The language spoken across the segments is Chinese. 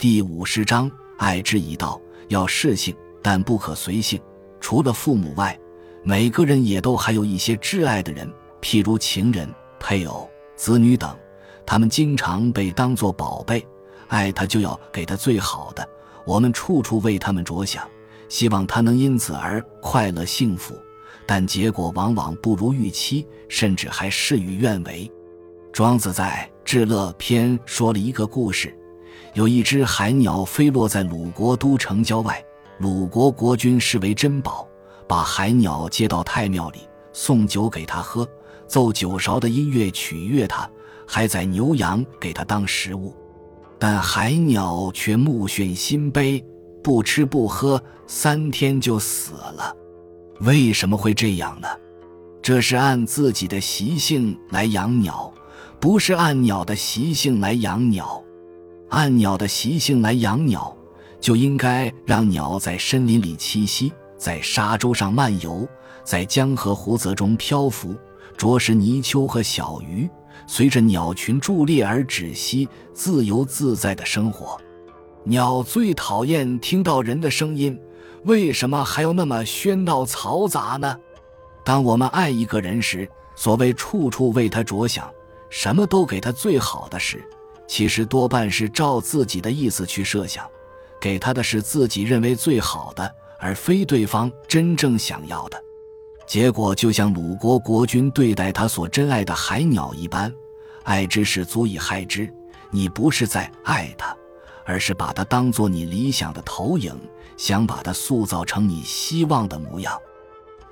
第五十章，爱之以道，要适性，但不可随性。除了父母外，每个人也都还有一些挚爱的人，譬如情人、配偶、子女等，他们经常被当作宝贝，爱他就要给他最好的。我们处处为他们着想，希望他能因此而快乐幸福，但结果往往不如预期，甚至还事与愿违。庄子在《至乐篇》说了一个故事。有一只海鸟飞落在鲁国都城郊外，鲁国国君视为珍宝，把海鸟接到太庙里，送酒给他喝，奏酒勺的音乐取悦他，还宰牛羊给他当食物。但海鸟却目眩心悲，不吃不喝，三天就死了。为什么会这样呢？这是按自己的习性来养鸟，不是按鸟的习性来养鸟。按鸟的习性来养鸟，就应该让鸟在森林里栖息，在沙洲上漫游，在江河湖泽中漂浮，啄食泥鳅和小鱼，随着鸟群驻猎而止息，自由自在的生活。鸟最讨厌听到人的声音，为什么还要那么喧闹嘈杂呢？当我们爱一个人时，所谓处处为他着想，什么都给他最好的时。其实多半是照自己的意思去设想，给他的是自己认为最好的，而非对方真正想要的。结果就像鲁国国君对待他所珍爱的海鸟一般，爱之是足以害之。你不是在爱他，而是把他当做你理想的投影，想把他塑造成你希望的模样。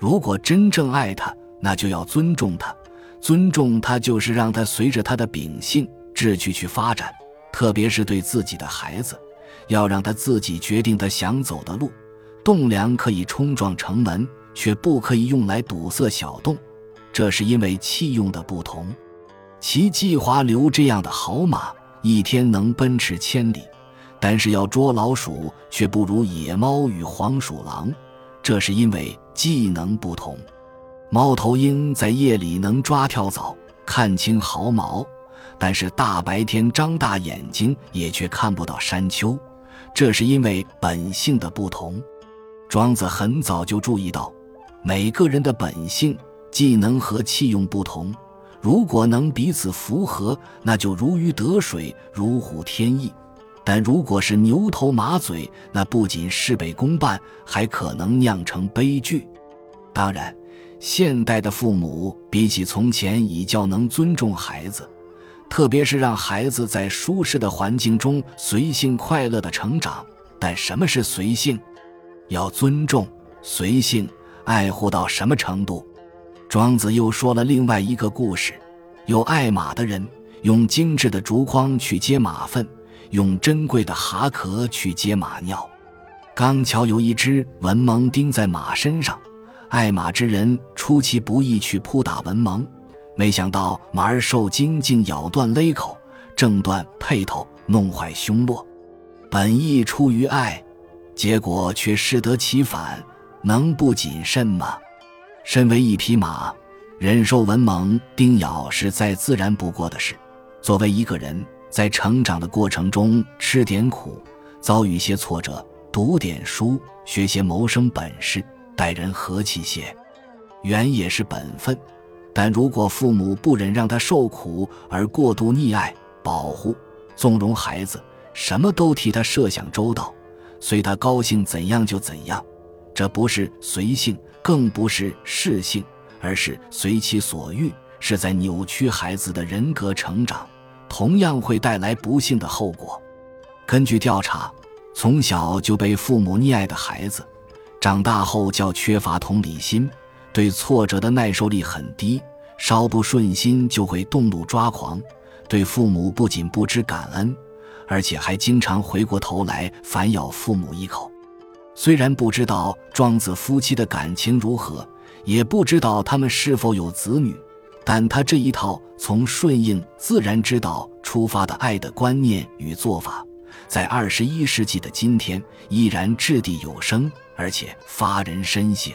如果真正爱他，那就要尊重他，尊重他就是让他随着他的秉性。志趣去发展，特别是对自己的孩子，要让他自己决定他想走的路。栋梁可以冲撞城门，却不可以用来堵塞小洞，这是因为器用的不同。骑季华流这样的好马，一天能奔驰千里，但是要捉老鼠却不如野猫与黄鼠狼，这是因为技能不同。猫头鹰在夜里能抓跳蚤，看清毫毛。但是大白天张大眼睛也却看不到山丘，这是因为本性的不同。庄子很早就注意到，每个人的本性、技能和器用不同，如果能彼此符合，那就如鱼得水，如虎添翼；但如果是牛头马嘴，那不仅事倍功半，还可能酿成悲剧。当然，现代的父母比起从前已较能尊重孩子。特别是让孩子在舒适的环境中随性快乐的成长，但什么是随性？要尊重随性，爱护到什么程度？庄子又说了另外一个故事：有爱马的人用精致的竹筐去接马粪，用珍贵的蛤壳去接马尿。刚巧有一只文蒙钉在马身上，爱马之人出其不意去扑打文蒙。没想到马儿受惊，竟咬断勒口，挣断辔头，弄坏胸络。本意出于爱，结果却适得其反，能不谨慎吗？身为一匹马，忍受文盲叮咬是再自然不过的事。作为一个人，在成长的过程中吃点苦，遭遇些挫折，读点书，学些谋生本事，待人和气些，原也是本分。但如果父母不忍让他受苦，而过度溺爱、保护、纵容孩子，什么都替他设想周到，随他高兴怎样就怎样，这不是随性，更不是适性，而是随其所欲，是在扭曲孩子的人格成长，同样会带来不幸的后果。根据调查，从小就被父母溺爱的孩子，长大后较缺乏同理心。对挫折的耐受力很低，稍不顺心就会动怒抓狂。对父母不仅不知感恩，而且还经常回过头来反咬父母一口。虽然不知道庄子夫妻的感情如何，也不知道他们是否有子女，但他这一套从顺应自然之道出发的爱的观念与做法，在二十一世纪的今天依然掷地有声，而且发人深省。